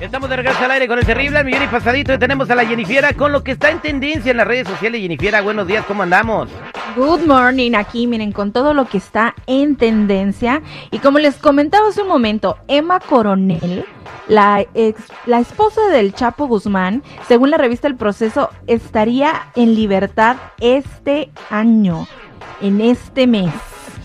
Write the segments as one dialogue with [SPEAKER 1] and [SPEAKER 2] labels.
[SPEAKER 1] Estamos de regreso al aire con el terrible al millón y pasadito y tenemos a la Jennifiera con lo que está en tendencia en las redes sociales. Jennifiera, buenos días, ¿cómo andamos?
[SPEAKER 2] Good morning, aquí miren con todo lo que está en tendencia y como les comentaba hace un momento, Emma Coronel, la ex, la esposa del Chapo Guzmán, según la revista El Proceso, estaría en libertad este año, en este mes.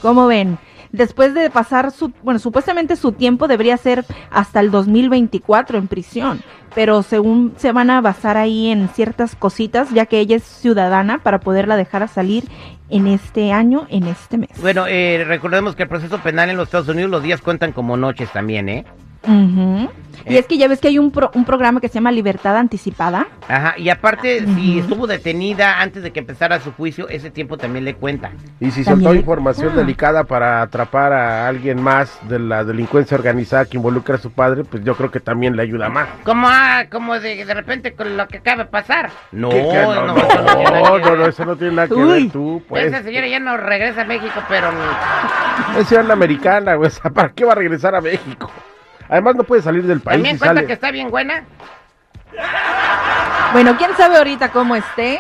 [SPEAKER 2] ¿Cómo ven? Después de pasar su, bueno, supuestamente su tiempo debería ser hasta el 2024 en prisión, pero según se van a basar ahí en ciertas cositas, ya que ella es ciudadana para poderla dejar a salir en este año, en este mes.
[SPEAKER 1] Bueno, eh, recordemos que el proceso penal en los Estados Unidos los días cuentan como noches también, ¿eh?
[SPEAKER 2] Y
[SPEAKER 1] Eh.
[SPEAKER 2] es que ya ves que hay un, pro- un programa que se llama Libertad Anticipada.
[SPEAKER 1] Ajá, y aparte, si estuvo detenida antes de que empezara su juicio, ese tiempo también le cuenta.
[SPEAKER 3] Y si soltó
[SPEAKER 2] le-
[SPEAKER 3] información
[SPEAKER 2] Ah.
[SPEAKER 3] delicada para atrapar a alguien más de la delincuencia organizada que involucra a su padre, pues yo creo que también le ayuda más.
[SPEAKER 1] Como, ah, como de, de repente con lo que acaba de pasar. No,
[SPEAKER 3] ¿Qué- qué?
[SPEAKER 1] no,
[SPEAKER 3] no, no,
[SPEAKER 1] eso no tiene nada
[SPEAKER 3] no, eso no tiene nada que
[SPEAKER 2] Uy.
[SPEAKER 3] ver tú, pues.
[SPEAKER 1] Esa señora ya no regresa a México, pero...
[SPEAKER 3] Es ciudadana americana, güey, o sea, ¿para qué va a regresar a México? Además no puede salir del país
[SPEAKER 1] También cuenta
[SPEAKER 3] sale.
[SPEAKER 1] que está bien buena.
[SPEAKER 2] Bueno, quién sabe ahorita cómo esté.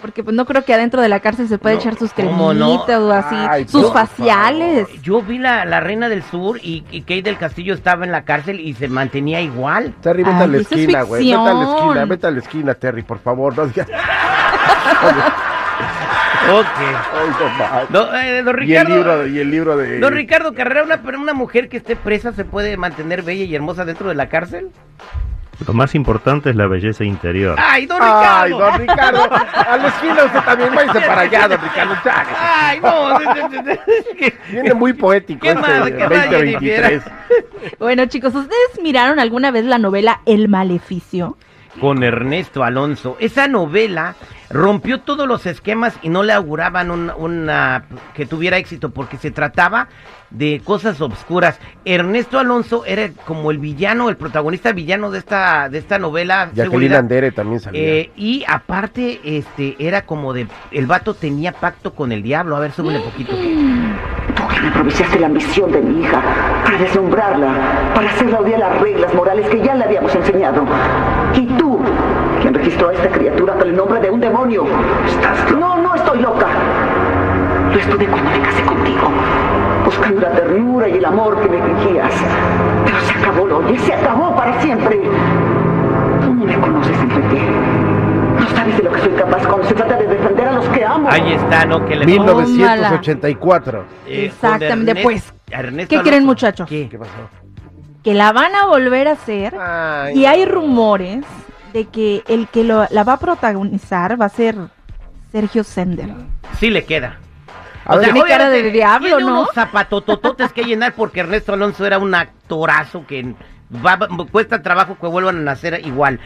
[SPEAKER 2] Porque pues no creo que adentro de la cárcel se puede
[SPEAKER 3] No,
[SPEAKER 2] echar sus cremitas o así,
[SPEAKER 3] Ay,
[SPEAKER 2] sus faciales.
[SPEAKER 1] Yo vi la, la Reina del Sur y, y Kate del Castillo estaba en la cárcel y se mantenía igual.
[SPEAKER 3] Terry, vete
[SPEAKER 2] Ay,
[SPEAKER 3] a la
[SPEAKER 2] eso es
[SPEAKER 3] esquina, güey. Vete a la esquina, vete a la esquina, Terry, por favor. No digas.
[SPEAKER 1] Ok.
[SPEAKER 3] Ay.
[SPEAKER 1] Don, eh, don
[SPEAKER 3] y el
[SPEAKER 1] Ricardo,
[SPEAKER 3] libro de, y el libro de
[SPEAKER 1] don Ricardo Carrera, una, pero una mujer que esté presa se puede mantener bella y hermosa dentro de la cárcel.
[SPEAKER 4] Lo más importante es la belleza interior.
[SPEAKER 1] ¡Ay, don
[SPEAKER 3] Ay,
[SPEAKER 1] Ricardo!
[SPEAKER 3] don Ricardo, a la esquina usted también váyase para allá, don Ricardo. ya.
[SPEAKER 1] ¡Ay, no!
[SPEAKER 3] Viene muy poético
[SPEAKER 1] ¿Qué
[SPEAKER 3] este
[SPEAKER 1] más? ¿Qué más,
[SPEAKER 3] 2023.
[SPEAKER 2] Bueno, chicos, ¿ustedes miraron alguna vez la novela El Maleficio?
[SPEAKER 1] Con Ernesto Alonso. Esa novela rompió todos los esquemas y no le auguraban un- una que tuviera éxito porque se trataba de cosas obscuras. Ernesto Alonso era como el villano, el protagonista villano de esta de esta novela.
[SPEAKER 3] Jacqueline. Andere también salía.
[SPEAKER 1] Eh, y aparte, este, era como de, el vato tenía pacto con el diablo. A ver, súbele poquito.
[SPEAKER 5] Que aprovechaste la ambición de mi hija para deslumbrarla, para hacerla odiar las reglas morales que ya le habíamos enseñado. Y tú, quien registró a esta criatura con el nombre de un demonio. ¿Estás No, no estoy loca. Lo estuve cuando me casé contigo, buscando la ternura y el amor que me fingías. Pero se acabó, lo oyes, se acabó para siempre.
[SPEAKER 1] Ahí está, ¿no? Que le
[SPEAKER 3] 1984.
[SPEAKER 1] Eh,
[SPEAKER 2] Exactamente,
[SPEAKER 1] Ernest-
[SPEAKER 2] pues,
[SPEAKER 1] Ernesto
[SPEAKER 2] ¿qué creen, muchachos?
[SPEAKER 1] ¿Qué?
[SPEAKER 3] ¿Qué pasó?
[SPEAKER 2] Que la van a volver a hacer.
[SPEAKER 3] Ay,
[SPEAKER 2] Y hay rumores de que el que lo- la va a protagonizar va a ser Sergio Sender.
[SPEAKER 1] Sí le queda.
[SPEAKER 3] A ver,
[SPEAKER 2] Tiene cara de diablo,
[SPEAKER 1] tiene
[SPEAKER 2] ¿no?
[SPEAKER 1] unos zapatotototes que llenar porque Ernesto Alonso era un actorazo que va- cuesta trabajo que vuelvan a nacer igual.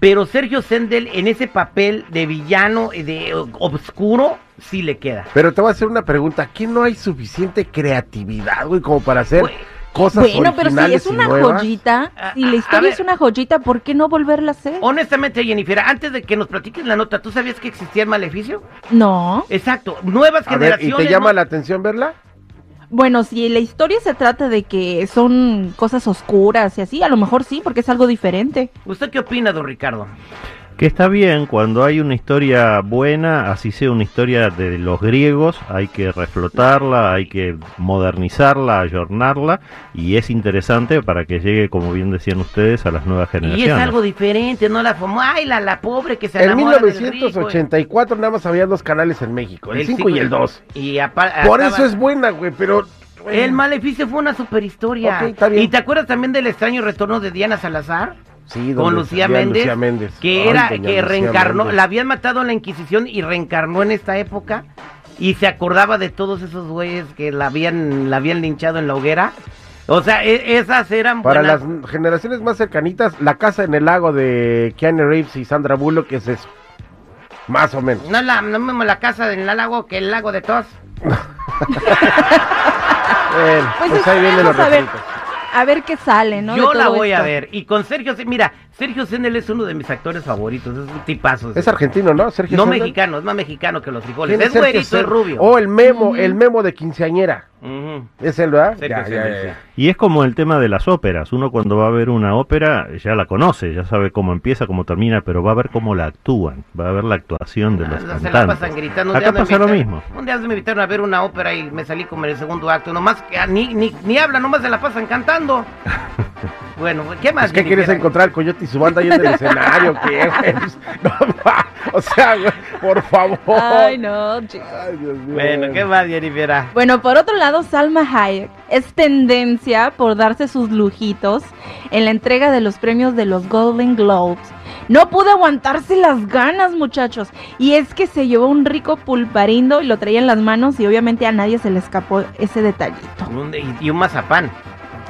[SPEAKER 1] Pero Sergio Sendel en ese papel de villano, eh, de eh, obscuro, sí le queda.
[SPEAKER 3] Pero te voy a hacer una pregunta. ¿Aquí no hay suficiente creatividad, güey, como para hacer
[SPEAKER 1] Güey,
[SPEAKER 3] cosas
[SPEAKER 2] Bueno, pero si es
[SPEAKER 3] y
[SPEAKER 2] una
[SPEAKER 3] nuevas?
[SPEAKER 2] joyita,
[SPEAKER 1] A-
[SPEAKER 2] si la historia
[SPEAKER 1] ver.
[SPEAKER 2] es una joyita, ¿por qué no volverla a hacer?
[SPEAKER 1] Honestamente, Jennifer, antes de que nos platiques la nota, ¿tú sabías que existía el maleficio?
[SPEAKER 2] No.
[SPEAKER 1] Exacto, nuevas
[SPEAKER 3] A ver, ¿y
[SPEAKER 1] generaciones.
[SPEAKER 3] te llama
[SPEAKER 1] ¿no?
[SPEAKER 3] la atención verla?
[SPEAKER 2] Bueno, si la historia se trata de que son cosas oscuras y así, a lo mejor sí, porque es algo diferente.
[SPEAKER 1] ¿Usted qué opina, don Ricardo?
[SPEAKER 4] Que está bien, cuando hay una historia buena, así sea una historia de los griegos, hay que reflotarla, hay que modernizarla, ayornarla, y es interesante para que llegue, como bien decían ustedes, a las nuevas
[SPEAKER 1] Y
[SPEAKER 4] generaciones.
[SPEAKER 1] es algo diferente, no la famo, ay, la, la pobre que se
[SPEAKER 3] En
[SPEAKER 1] enamora del rico.
[SPEAKER 3] 1984 nada más había dos canales en México, el 5
[SPEAKER 1] cinco
[SPEAKER 3] y el 2.
[SPEAKER 1] Y
[SPEAKER 3] Por eso es buena, güey, pero...
[SPEAKER 1] El Maleficio fue una super historia.
[SPEAKER 3] Ok, está bien.
[SPEAKER 1] ¿Y te acuerdas también del extraño retorno de Diana Salazar?
[SPEAKER 3] Sí,
[SPEAKER 1] con Lucía Méndez,
[SPEAKER 3] Lucía Méndez.
[SPEAKER 1] que
[SPEAKER 3] Ay,
[SPEAKER 1] era que
[SPEAKER 3] Lucía
[SPEAKER 1] reencarnó,
[SPEAKER 3] Méndez.
[SPEAKER 1] la habían matado en la Inquisición y reencarnó en esta época y se acordaba de todos esos güeyes que la habían la habían linchado en la hoguera. O sea, e- esas eran
[SPEAKER 3] Para
[SPEAKER 1] buenas.
[SPEAKER 3] las generaciones más cercanitas, la casa en el lago de Keanu Reeves y Sandra Bullock es eso. Más o menos.
[SPEAKER 1] No la no mismo la casa del lago que el lago de tos.
[SPEAKER 3] Bueno,
[SPEAKER 2] Pues
[SPEAKER 3] pues, ahí vienen los
[SPEAKER 2] esperemos a ver. qué sale, ¿no?
[SPEAKER 1] Yo la voy a ver. Y con Sergio, Se- mira, Sergio Sendel es uno de mis actores favoritos, es un tipazo.
[SPEAKER 3] Es argentino, ¿no? Sergio
[SPEAKER 1] No
[SPEAKER 3] Sendel.
[SPEAKER 1] mexicano, es más mexicano que los frijoles.
[SPEAKER 3] ¿Quién
[SPEAKER 1] Es
[SPEAKER 3] Sergio
[SPEAKER 1] güerito, es rubio.
[SPEAKER 3] Oh, el memo, el memo de quinceañera. Es él, ¿verdad? Ya, ya, ya.
[SPEAKER 4] Y es como el tema de las óperas. Uno cuando va a ver una ópera ya la conoce, ya sabe cómo empieza, cómo termina, pero va a ver cómo la actúan, va a ver la actuación de
[SPEAKER 1] Ah,
[SPEAKER 4] los
[SPEAKER 1] se la
[SPEAKER 4] cantantes.
[SPEAKER 1] pasan gritando.
[SPEAKER 4] Acá pasa lo mismo.
[SPEAKER 1] Un día me invitaron a ver una ópera y me salí como en el segundo acto. Nomás que ah, ni, ni, ni hablan, nomás se la pasan cantando. bueno, ¿qué más?
[SPEAKER 3] Es que quieres encontrar coyote y su banda ahí en el escenario, ¿qué, güey? Pues, No, o sea, güey, por favor.
[SPEAKER 2] Ay, no, chicos.
[SPEAKER 3] Ay, Dios mío.
[SPEAKER 1] Bueno, ¿qué más, Jennifer?
[SPEAKER 2] Bueno, por otro lado, Salma Hayek es tendencia por darse sus lujitos en la entrega de los premios de los Golden Globes. No pude aguantarse las ganas, muchachos. Y es que se llevó un rico pulparindo y lo traía en las manos y obviamente a nadie se le escapó ese detallito.
[SPEAKER 1] Y un mazapán.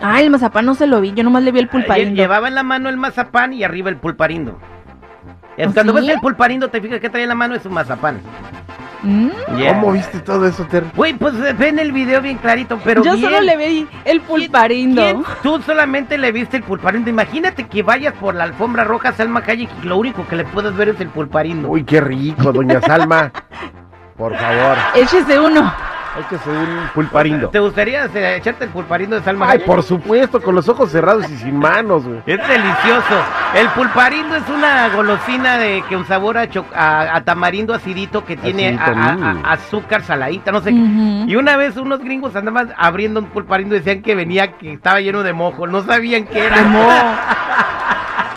[SPEAKER 2] Ah, el mazapán no se lo vi, yo nomás le vi el pulparindo.
[SPEAKER 1] Llevaba en la mano el mazapán y arriba el pulparindo. Es
[SPEAKER 2] ¿Ah,
[SPEAKER 1] Cuando
[SPEAKER 2] sí?
[SPEAKER 1] ves el pulparindo, te fijas que trae en la mano es un mazapán.
[SPEAKER 2] Mm,
[SPEAKER 1] Yeah.
[SPEAKER 3] ¿Cómo viste todo eso, Ter?
[SPEAKER 1] Güey, pues eh, ven el video bien clarito, pero
[SPEAKER 2] yo
[SPEAKER 1] bien.
[SPEAKER 2] solo le vi el pulparindo.
[SPEAKER 1] ¿Quién? Tú solamente le viste el pulparindo. Imagínate que vayas por la alfombra roja Salma Hayek y lo único que le puedes ver es el pulparindo.
[SPEAKER 3] Uy, qué rico, doña Salma. Por favor,
[SPEAKER 2] Échese uno.
[SPEAKER 3] Échese un pulparindo.
[SPEAKER 1] ¿Te gustaría eh, echarte el pulparindo de Salma
[SPEAKER 3] Ay,
[SPEAKER 1] Hayek?
[SPEAKER 3] por supuesto, con los ojos cerrados y sin manos, güey.
[SPEAKER 1] Es delicioso. El pulparindo es una golosina de que un sabor a, cho- a- a tamarindo acidito que tiene a-
[SPEAKER 3] Acidito,
[SPEAKER 1] a-
[SPEAKER 3] mm.
[SPEAKER 1] a- azúcar saladita, no sé.
[SPEAKER 2] Ujú.
[SPEAKER 1] Y una vez unos gringos andaban abriendo un pulparindo y decían que venía, que estaba lleno de mojo. No sabían qué era.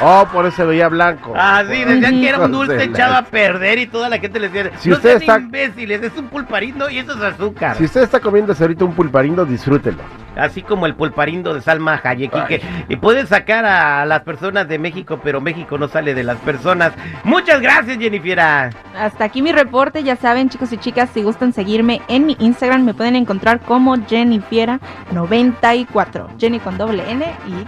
[SPEAKER 3] Oh, por eso se veía blanco.
[SPEAKER 1] Ah, sí, decían que era un dulce echado a perder y toda la gente les decía,
[SPEAKER 3] Si
[SPEAKER 1] no
[SPEAKER 3] usted
[SPEAKER 1] sean
[SPEAKER 3] está-
[SPEAKER 1] imbéciles, es un pulparindo y eso es azúcar.
[SPEAKER 3] Si usted está comiéndose ahorita un pulparindo, disfrútelo.
[SPEAKER 1] Así como el pulparindo de Salma Hayek. Y, que, y puede sacar a las personas de México, pero México no sale de las personas. Muchas gracias, Jennifer.
[SPEAKER 2] Hasta aquí mi reporte, ya saben chicos y chicas, si gustan seguirme en mi Instagram me pueden encontrar como Jennifiera94, Jenny con doble N y Y.